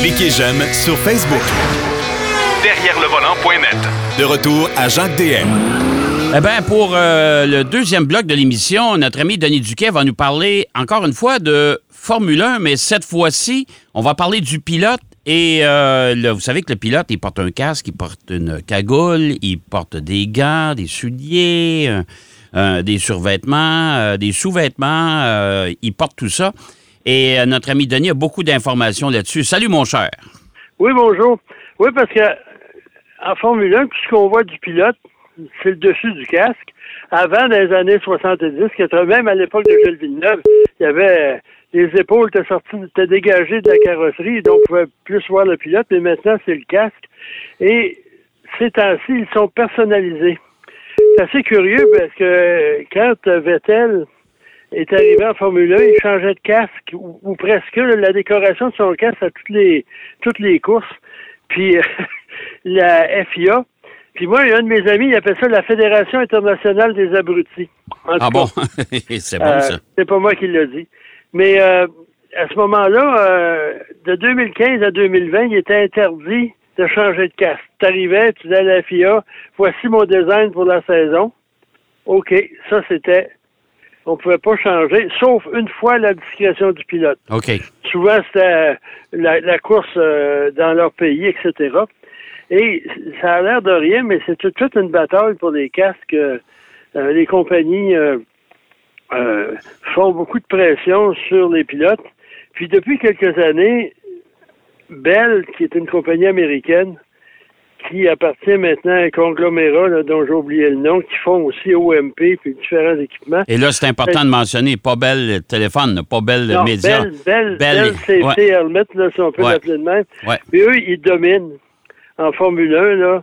Cliquez j'aime sur Facebook. Derrière le volant.net. De retour à Jacques DM. Eh bien, pour euh, le deuxième bloc de l'émission, notre ami Denis Duquet va nous parler encore une fois de Formule 1, mais cette fois-ci, on va parler du pilote. Et euh, là, vous savez que le pilote, il porte un casque, il porte une cagoule, il porte des gants, des souliers, euh, euh, des survêtements, euh, des sous-vêtements, euh, il porte tout ça. Et euh, notre ami Denis a beaucoup d'informations là-dessus. Salut, mon cher. Oui, bonjour. Oui, parce que en Formule 1, tout ce qu'on voit du pilote, c'est le dessus du casque. Avant, dans les années 70, 80, même à l'époque de Gilles Villeneuve, il y avait les épaules étaient sorties, étaient dégagées de la carrosserie, donc on pouvait plus voir le pilote, mais maintenant, c'est le casque. Et ces temps-ci, ils sont personnalisés. C'est assez curieux parce que quand Vettel est arrivé en Formule 1, il changeait de casque, ou, ou presque, là, la décoration de son casque à toutes les toutes les courses. Puis la FIA. Puis moi, un de mes amis, il appelle ça la Fédération internationale des abrutis. En Ah bon? c'est bon, euh, ça. c'est pas moi qui l'ai dit. Mais euh, à ce moment-là, euh, de 2015 à 2020, il était interdit de changer de casque. Tu arrivais, tu disais à la FIA, voici mon design pour la saison. OK, ça c'était. On pouvait pas changer, sauf une fois la discrétion du pilote. OK. Souvent, c'était la, la course euh, dans leur pays, etc. Et ça a l'air de rien, mais c'est toute, toute une bataille pour les casques. Euh, euh, les compagnies euh, font beaucoup de pression sur les pilotes. Puis depuis quelques années, Bell, qui est une compagnie américaine, qui appartient maintenant à un conglomérat là, dont j'ai oublié le nom, qui font aussi OMP puis différents équipements. Et là, c'est important de mentionner, pas belle téléphone, pas belle Non, média. Bell, Bell, Bell, Bell ouais. Helmet, là, si on peut Ouais. l'appeler de même. Ouais. Puis eux, ils dominent en Formule 1, là.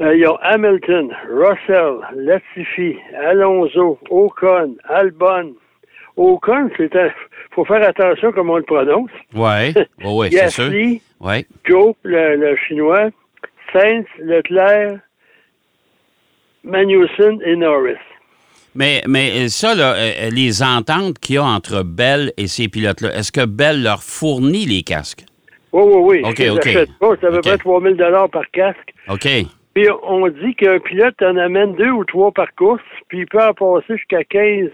Euh, ils ont Hamilton, Russell, Latifi, Alonso, Ocon, Albon. Ocon, c'est un... faut faire attention comment on le prononce. Oui, oui, c'est sûr. Oui. Joe, le, le chinois, Sainz, Leclerc, Magnussen et Norris. Mais, mais ça, là, euh, les ententes qu'il y a entre Bell et ces pilotes-là, est-ce que Bell leur fournit les casques? Oui, oui, oui. OK, OK. pas, c'est à peu OK. près 3000 par casque. OK. Puis on dit qu'un pilote en amène deux ou trois par course, puis il peut en passer jusqu'à 15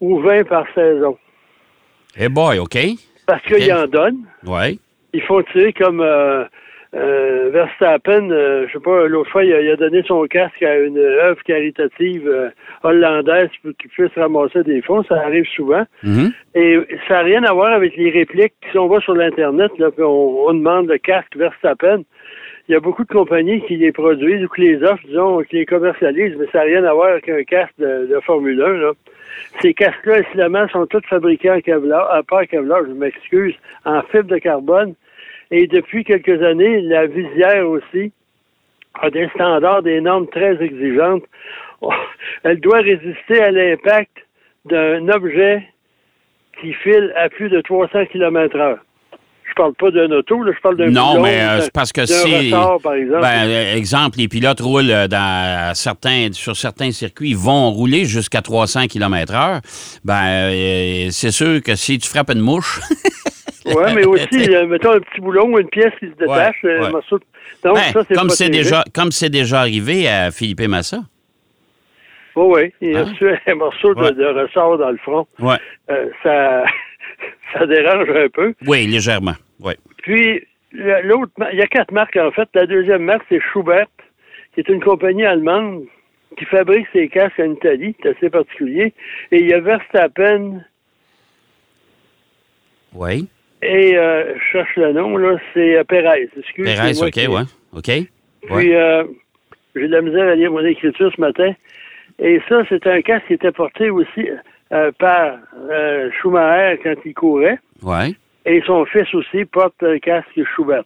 ou 20 par saison. Eh boy, OK. Parce OK. qu'il en donne. Oui. Ils font tirer comme euh, euh, Verstappen, euh, je sais pas, l'autre fois, il a, il a donné son casque à une œuvre caritative euh, hollandaise pour qu'il puisse ramasser des fonds. Ça arrive souvent. Mhm. Et ça n'a rien à voir avec les répliques. Si on va sur l'Internet, là, puis on, on demande le casque Verstappen, il y a beaucoup de compagnies qui les produisent ou qui les offrent, disons, qui les commercialisent, mais ça n'a rien à voir avec un casque de, de Formule 1. Là. Ces casques-là, incidemment, sont tous fabriqués en Kevlar, pas en Kevlar, je m'excuse, en fibre de carbone. Et depuis quelques années, la visière aussi a des standards, des normes très exigeantes. Elle doit résister à l'impact d'un objet qui file à plus de 300 km heure. Je parle pas d'un auto, là, je parle d'un Non, mais euh, c'est parce que si. ressort, par exemple. Ben, euh, exemple, les pilotes roulent euh, dans certains, sur certains circuits, vont rouler jusqu'à 300 km/h. Ben, euh, c'est sûr que si tu frappes une mouche. Oui, mais aussi, euh, mettons un petit boulon ou une pièce qui se détache, Ouais, euh, ouais. un morceau de- Donc, Ben, ça, c'est comme c'est déjà, comme c'est déjà arrivé à Philippe Massa. Oui, oui. Il a Hein? reçu un morceau de, Ouais. de ressort dans le front. Ouais. Euh, ça, ça dérange un peu. Oui, légèrement. Oui. Puis, l'autre, il y a quatre marques, en fait. La deuxième marque, c'est Schubert, qui est une compagnie allemande qui fabrique ses casques en Italie. C'est assez particulier. Et il y a Verstappen Oui. Et, euh, je cherche le nom, là, c'est euh, Perez. Excuse, Pérez, OK, qui- ouais. OK. Ouais. Puis, euh, j'ai de la misère à lire mon écriture ce matin. Et ça, c'est un casque qui était porté aussi euh, par euh, Schumacher quand il courait. Ouais. Et son fils aussi porte un casque Schubert.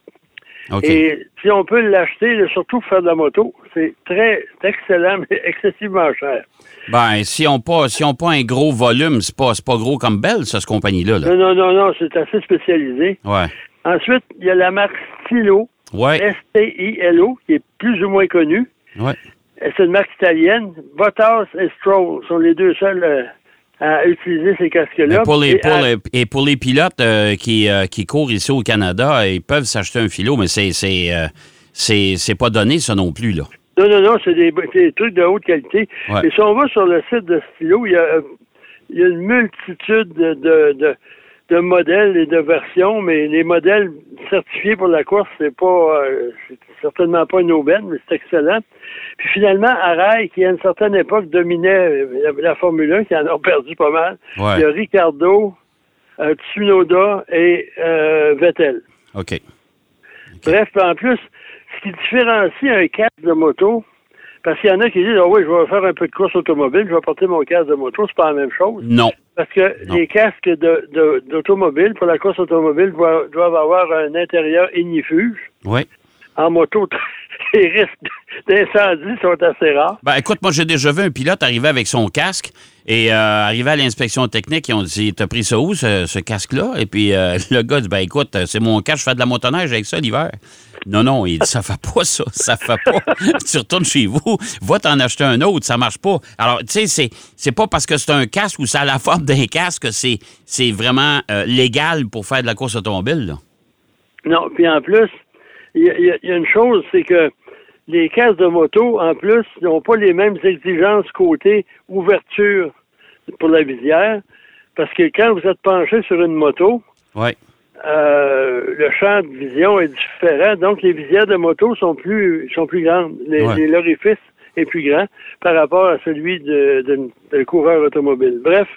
Et si on peut l'acheter, surtout pour faire de la moto, c'est très excellent, mais excessivement cher. Ben, si on pas, si on pas un gros volume, c'est pas, pas gros comme Bell, ça, cette compagnie-là. Là. Non, non, non, non, c'est assez spécialisé. Ouais. Ensuite, il y a la marque Stilo, Ouais. S-T-I-L-O, qui est plus ou moins connue. Ouais. C'est une marque italienne. Bottas et Stroll sont les deux seuls euh, à utiliser ces casques-là. Mais pour les, Et pour à- les- et pour les pilotes euh, qui, euh, qui courent ici au Canada, ils peuvent s'acheter un philo, mais c'est c'est euh, c'est c'est pas donné, ça non plus, là. Non, non, non, c'est des, trucs de haute qualité. Ouais. Et si on va sur le site de Stylo, il y a, il y a une multitude de, de, de, de modèles et de versions, mais les modèles certifiés pour la course, c'est pas c'est certainement pas une aubaine, mais c'est excellent. Puis finalement, Arail, qui à une certaine époque dominait euh, la, la Formule 1, qui en a perdu pas mal, Ouais. il y a Ricardo, euh, Tsunoda et euh, Vettel. OK. Bref, en plus, ce qui différencie un casque de moto, parce qu'il y en a qui disent, ah oui, je vais faire un peu de course automobile, je vais porter mon casque de moto, c'est pas la même chose. Non. Parce que Non. les casques de- de- d'automobile, pour la course automobile, doivent, doivent avoir un intérieur ignifuge. Oui. En moto, les risques d'incendie sont assez rares. Ben, écoute, moi, j'ai déjà vu un pilote arriver avec son casque et euh, arriver à l'inspection technique. Ils ont dit T'as pris ça où, ce, ce casque-là Et puis euh, le gars dit Ben, écoute, c'est mon casque, je fais de la motoneige avec ça l'hiver. Non, non, il dit Ça fait pas ça, ça fait pas. tu retournes chez vous, va t'en acheter un autre, ça marche pas. Alors, tu sais, c'est, pas parce que c'est un casque ou ça a la forme d'un casque que c'est, c'est vraiment euh, légal pour faire de la course automobile, là. Non, puis en plus, il y, a- y une chose, c'est que les casques de moto, en plus, n'ont pas les mêmes exigences côté ouverture pour la visière, parce que quand vous êtes penché sur une moto, euh, le champ de vision est différent, donc les visières de moto sont plus sont plus grandes. Les- Ouais. les- L'orifice est plus grand par rapport à celui d'un coureur automobile. Bref.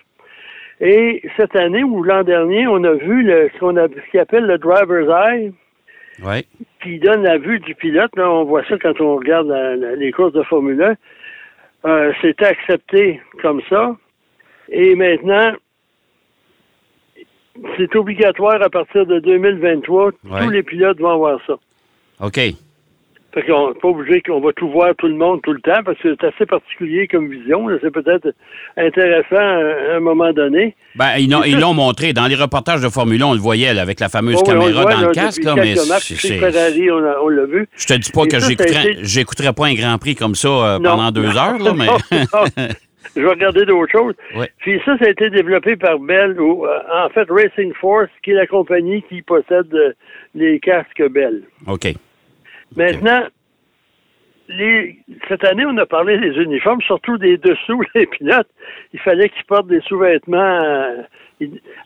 Et cette année ou l'an dernier, on a vu le, ce qu'on a, ce qu'il appelle le driver's eye, Qui donne la vue du pilote. Là, on voit ça quand on regarde la- la- les courses de Formule 1. Euh, C'était accepté comme ça. Et maintenant, c'est obligatoire à partir de 2023. Ouais. Tous les pilotes vont avoir ça. OK. Fait qu'on n'est pas obligé qu'on va tout voir tout le monde tout le temps parce que c'est assez particulier comme vision. C'est peut-être intéressant à un moment donné. Ben, ils l'ont, montré. Dans les reportages de Formule 1, on le voyait là, avec la fameuse Bon, le caméra voit, dans là, le casque, là, mais Ferrari, on, l'a vu. Je te dis pas Et que j'écouterais, pas un Grand Prix comme ça euh, pendant deux heures, là, mais. Non. Je vais regarder d'autres choses. Puis ça, ça a été développé par Bell, ou euh, en fait Racing Force, qui est la compagnie qui possède euh, les casques Bell. OK. Maintenant, les, cette année, on a parlé des uniformes, surtout des dessous des pilotes. Il fallait qu'ils portent des sous-vêtements euh,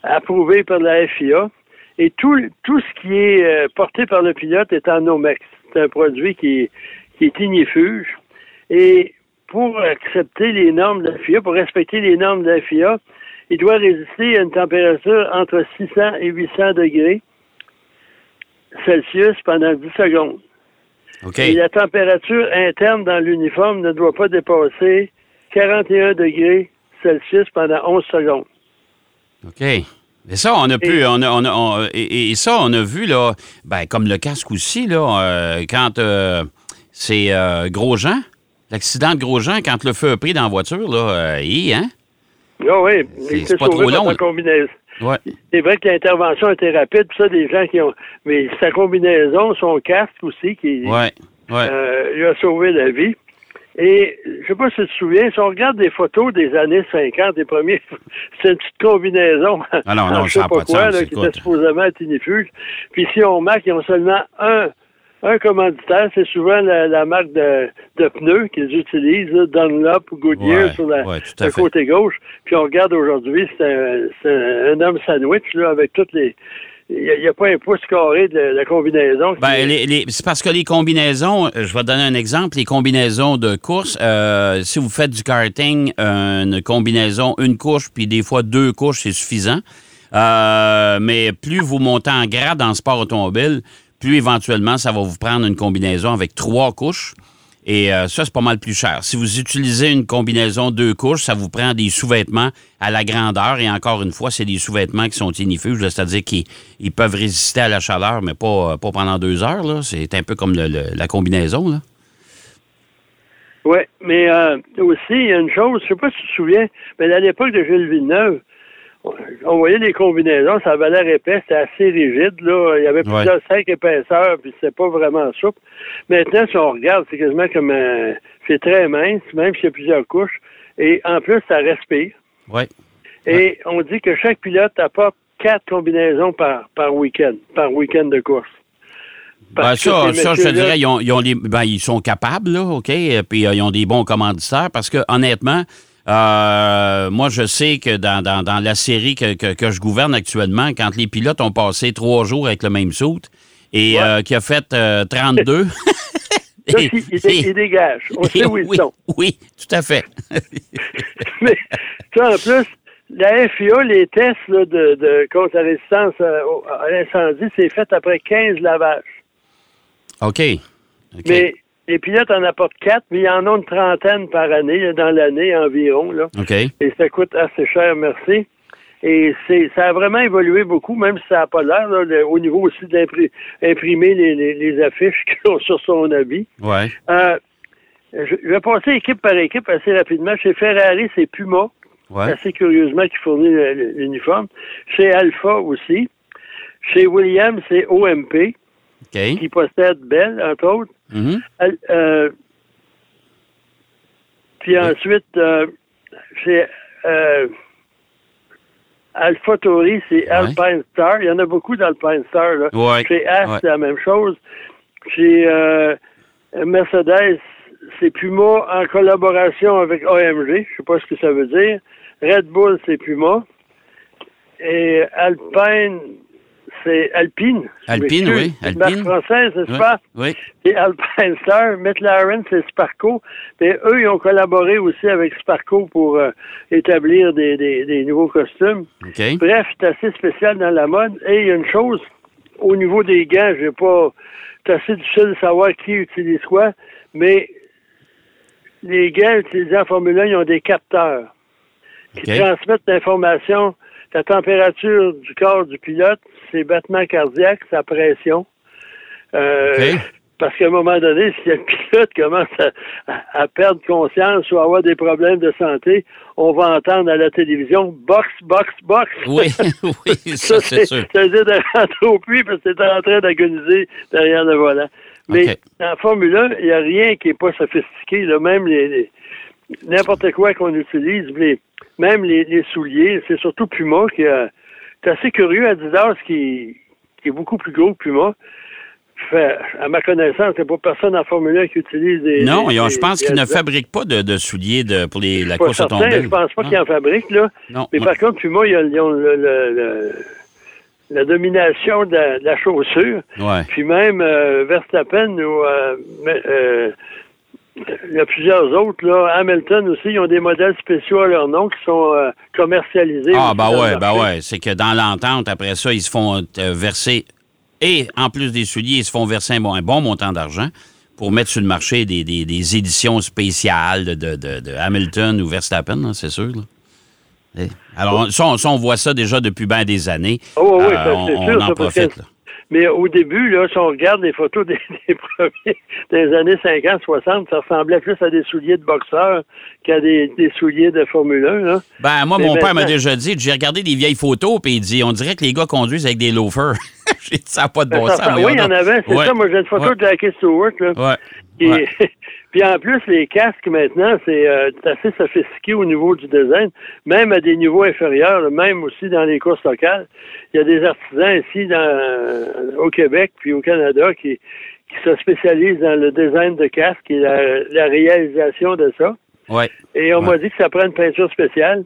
approuvés par la FIA. Et tout, tout ce qui est euh, porté par le pilote est en Nomex. C'est un produit qui est, qui est ignifuge. Et pour accepter les normes de la FIA, pour respecter les normes de la FIA, il doit résister à une température entre 600 et 800 degrés Celsius pendant 10 secondes. Et la température interne dans l'uniforme ne doit pas dépasser 41 degrés Celsius pendant 11 secondes. OK. Mais ça, on a pu. On a, on a- on- et, et ça, on a vu, là, ben, comme le casque aussi, là, euh, quand euh, c'est euh, Grosjean, l'accident de Grosjean, quand le feu a pris dans la voiture, là, euh, hi, hein? Ah oui, C'est- pas trop long, combinaison. Ouais. C'est vrai que l'intervention était rapide, puis ça, des gens qui ont. Mais sa combinaison, son casque aussi, qui Ouais. Ouais. euh, lui a sauvé la vie. Et je sais pas si tu te souviens, si on regarde des photos des années 50, des premiers, c'est une petite combinaison. Ah non, je sais pas quoi, là, qui était supposément ignifuge. Puis si on remarque, ils ont seulement un, un commanditaire, c'est souvent la, la marque de, de pneus qu'ils utilisent, là, Dunlop ou Goodyear Ouais, sur la, ouais, le côté gauche. Puis on regarde aujourd'hui, c'est un, homme sandwich là, avec toutes les. Il n'y a, pas un pouce carré de la combinaison. Ben, les- les- c'est parce que les combinaisons, euh, je vais te donner un exemple, les combinaisons de course, euh, si vous faites du karting, une combinaison, une couche, puis des fois deux couches, c'est suffisant. Euh, mais plus vous montez en grade dans le sport automobile, éventuellement, ça va vous prendre une combinaison avec trois couches. Et euh, ça, c'est pas mal plus cher. Si vous utilisez une combinaison deux couches, ça vous prend des sous-vêtements à la grandeur. Et encore une fois, c'est des sous-vêtements qui sont ignifuges, là, c'est-à-dire qu'ils ils peuvent résister à la chaleur, mais pas, pas pendant deux heures. C'est un peu comme la combinaison. Là. Oui, mais euh, aussi, il y a une chose, je sais pas si tu te souviens, mais à l'époque de Gilles Villeneuve, on- voyait les combinaisons, ça avait l'air épais, c'était assez rigide, là. Il y avait plusieurs cinq épaisseurs, puis c'était pas vraiment souple. Maintenant, si on regarde, c'est quasiment comme un. C'est très mince, même s'il y a plusieurs couches. Et en plus, ça respire. Oui. Et on dit que chaque pilote apporte quatre combinaisons par, par week-end, par week-end de course. Ben, ça, ça, je te dirais, ils, ont, ils ont les- ben, ils sont capables, là, OK? Puis euh, ils ont des bons commanditaires parce que, honnêtement, euh, moi, je sais que dans, dans- dans la série que, que- que je gouverne actuellement, quand les pilotes ont passé trois jours avec le même soute et Ouais. euh, qui a fait euh, 32. Ça, il, il- il dégage. On sait où ils oui, sont. oui, tout à fait. Mais ça, en plus, la FIA, les tests là, de, de contre la résistance euh, à l'incendie, c'est fait après 15 lavages. OK. OK. Mais les pilotes en apportent quatre, mais il y en a une trentaine par année, dans l'année environ. Là. OK. Et ça coûte assez cher, merci. Et c'est, ça a vraiment évolué beaucoup, même si ça n'a pas l'air, là, au niveau aussi d'imprimer les, les, les affiches sur son habit. Ouais. Euh, je, je vais passer équipe par équipe assez rapidement. Chez Ferrari, c'est Puma, Ouais. assez curieusement, qui fournit l'uniforme. Chez Alpha aussi. Chez Williams, c'est OMP, Qui possède Bell, entre autres. Mhm. Al- euh, puis ensuite, euh, chez euh, Alpha Tauri, c'est Alpine Star. Il y en a beaucoup d'Alpine Star. Là. Ouais. Chez As, Ouais. c'est la même chose. Chez euh, Mercedes, c'est Puma en collaboration avec AMG. Je sais pas ce que ça veut dire. Red Bull, c'est Puma. Et Alpine, c'est Alpine. Alpine, oui, C'est une marque Alpine. française, n'est-ce Ouais. pas? Oui. C'est Alpine Star. McLaren, c'est Sparco. Et eux, ils ont collaboré aussi avec Sparco pour euh, établir des, des- des nouveaux costumes. Bref, c'est assez spécial dans la mode. Et il y a une chose, au niveau des gants, j'ai pas. C'est assez difficile de savoir qui utilise quoi, mais les gants utilisés en Formule 1, ils ont des capteurs qui transmettent l'information, la température du corps du pilote, ses battements cardiaques, sa pression. Euh. Parce qu'à un moment donné, si le pilote commence à, perdre conscience ou à avoir des problèmes de santé, on va entendre à la télévision box, box, box. Oui, oui, ça, c'est sûr. Ça veut dire de rentrer au puits parce que t'es en train d'agoniser derrière le volant. Mais en Formule 1, il n'y a rien qui n'est pas sophistiqué. Là. Même les, les- n'importe quoi qu'on utilise, les- même les, les souliers, c'est surtout Puma qui a. C'est assez curieux, Adidas qui, qui est beaucoup plus gros que Puma. Fait, à ma connaissance, il n'y a pas personne en Formule 1 qui utilise des. Non, des- je pense qu'ils ne fabriquent pas de, de souliers de, pour les, la course certain, automobile. Je pense pas Ah. qu'ils en fabriquent, là. Non. Mais par contre, Puma, ils ont, ils ont le- le- le- la domination de la, de la chaussure. Ouais. Puis même euh, Verstappen ou euh, euh, il y a plusieurs autres, là. Hamilton aussi, ils ont des modèles spéciaux à leur nom qui sont euh, commercialisés. Ah, ben ouais, ben ouais. C'est que dans l'entente, après ça, ils se font euh, verser, et en plus des souliers, ils se font verser un bon, un bon montant d'argent pour mettre sur le marché des, des- des éditions spéciales de, de- de- de Hamilton ou Verstappen, hein, c'est sûr. là. Alors, ça, on, ça, on voit ça déjà depuis bien des années. Oh, oui, Euh, on, c'est on sûr, en ça, profite. là. Mais au début, là, si on regarde les photos des, des premiers, des années 50, 60, ça ressemblait plus à des souliers de boxeur qu'à des, des souliers de Formule 1, là. Ben, moi, Mais mon père m'a déjà dit, j'ai regardé des vieilles photos, puis il dit, on dirait que les gars conduisent avec des loafers. j'ai dit, ça n'a pas de bon sens. ça- oui, il y en avait, c'est Ouais. ça. Moi, j'ai une photo Ouais. de Jackie Stewart, là. Ouais. puis en plus, les casques maintenant, c'est euh, c'est assez sophistiqué au niveau du design, même à des niveaux inférieurs, même aussi dans les courses locales. Il y a des artisans ici dans, au Québec puis au Canada qui, qui se spécialisent dans le design de casques et la, la réalisation de ça. Ouais. Et on Ouais. m'a dit que ça prend une peinture spéciale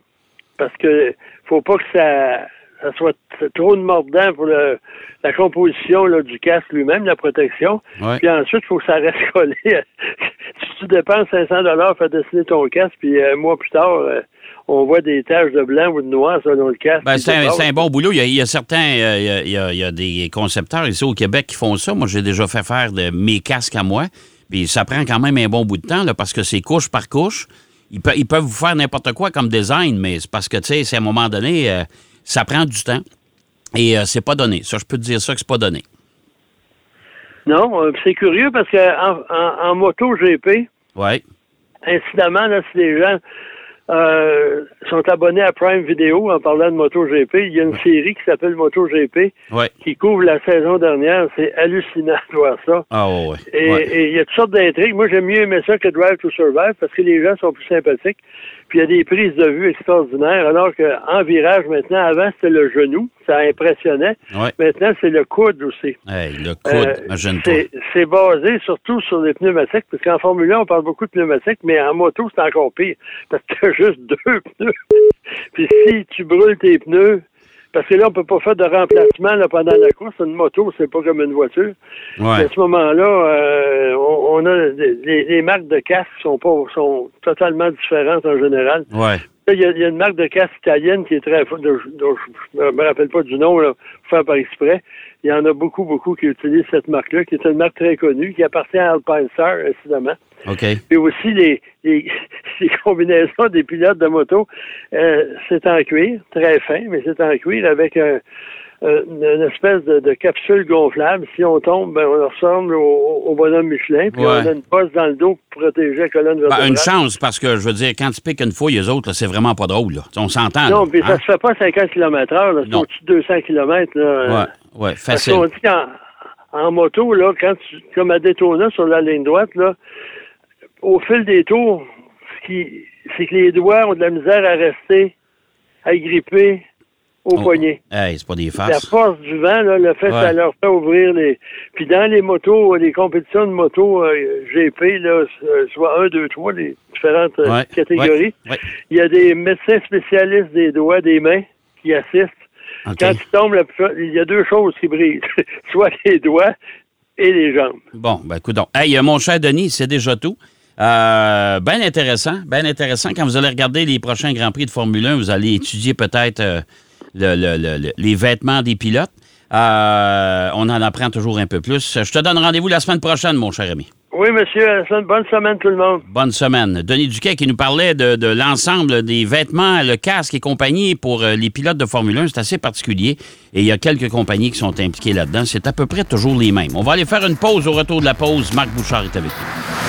parce que faut pas que ça, ça soit trop de mordant pour le- la composition là, du casque lui-même, la protection. Ouais. Puis ensuite, il faut que ça reste collé. si tu dépenses 500 dollars pour dessiner ton casque, puis euh, un mois plus tard, euh, on voit des taches de blanc ou de noir selon le casque. Ben, c'est un, bon boulot. Il y a, il y a certains, euh, il y a- il y, a, il y a des concepteurs ici au Québec qui font ça. Moi, j'ai déjà fait faire de mes casques à moi. Puis ça prend quand même un bon bout de temps là, parce que c'est couche par couche. Ils, pe- ils peuvent vous faire n'importe quoi comme design, mais c'est parce que, tu sais, c'est à un moment donné, euh, ça prend du temps. Et euh, c'est pas donné. Ça, je peux te dire ça que c'est pas donné. Non, euh, c'est curieux parce que en, moto GP, Oui. incidemment, là, si les gens euh, sont abonnés à Prime Video en parlant de MotoGP, il y a une série qui s'appelle MotoGP Oui. qui couvre la saison dernière. C'est hallucinant de voir ça. Ah, ouais, ouais. Et Ouais. et il y a toutes sortes d'intrigues. Moi, j'aime mieux aimer ça que Drive to Survive parce que les gens sont plus sympathiques. Puis il y a des prises de vue extraordinaires, alors qu'en virage maintenant, avant c'était le genou, ça impressionnait. Ouais. Maintenant c'est le coude aussi. Hey, le coude, Euh, c'est- basé surtout sur les pneumatiques, parce qu'en Formule 1, on parle beaucoup de pneumatiques, mais en moto, c'est encore pire, parce que tu juste deux pneus. Puis si tu brûles tes pneus, parce que là, on peut pas faire de remplacement là, pendant la course. Une moto, c'est pas comme une voiture. Ouais. À ce moment-là, euh, on, on a des- les, les marques de casque sont pas sont totalement différentes en général. Ouais. Il y, a, il y a une marque de casque italienne qui est très forte, dont je- ne me rappelle pas du nom, là, faire par exprès. Il y en a beaucoup, beaucoup qui utilisent cette marque-là, qui est une marque très connue, qui appartient à Alpine Star, incidemment. OK. Puis aussi, les, les, les combinaisons des pilotes de moto, euh, c'est en cuir, très fin, mais c'est en cuir avec un, euh, une espèce de, de capsule gonflable. Si on tombe, ben, on ressemble au, au bonhomme Michelin. Puis Ouais. on a une bosse dans le dos pour protéger la colonne Ben, vertébrale. une chance, parce que je veux dire, quand tu piques une fois, les autres, c'est vraiment pas drôle. Là. On s'entend. Non, puis hein? ça se fait pas 50 km là, c'est au-dessus de 200 km. Là, Ouais, ouais, Parce facile. qu'on dit qu'en en moto, là, quand tu, comme à Daytona sur la ligne droite, là, au fil des tours, ce qui, c'est que les doigts ont de la misère à rester agrippés au Oh. poignet. Hey, c'est pas des La farces. force du vent, là, le fait, Ouais. ça leur fait ouvrir les. Puis dans les motos, les compétitions de moto euh, GP, là, euh, soit 1, 2, 3, les différentes euh, Ouais, catégories, ouais, il y a des médecins spécialistes des doigts, des mains qui assistent. Quand tu tombes, la il y a deux choses qui brisent, soit les doigts et les jambes. Bon, ben écoute donc. Hey, mon cher Denis, c'est déjà tout. Euh, bien intéressant, bien intéressant. Quand vous allez regarder les prochains Grands Prix de Formule 1, vous allez étudier peut-être euh, le- le- le- le- les vêtements des pilotes. Euh, on en apprend toujours un peu plus. Je te donne rendez-vous la semaine prochaine, mon cher ami. Oui, monsieur, bonne semaine tout le monde. Bonne semaine. Denis Duquet qui nous parlait de, de l'ensemble des vêtements, le casque et compagnie pour euh, les pilotes de Formule 1. C'est assez particulier. Et il y a quelques compagnies qui sont impliquées là-dedans. C'est à peu près toujours les mêmes. On va aller faire une pause. Au retour de la pause, Marc Bouchard est avec nous.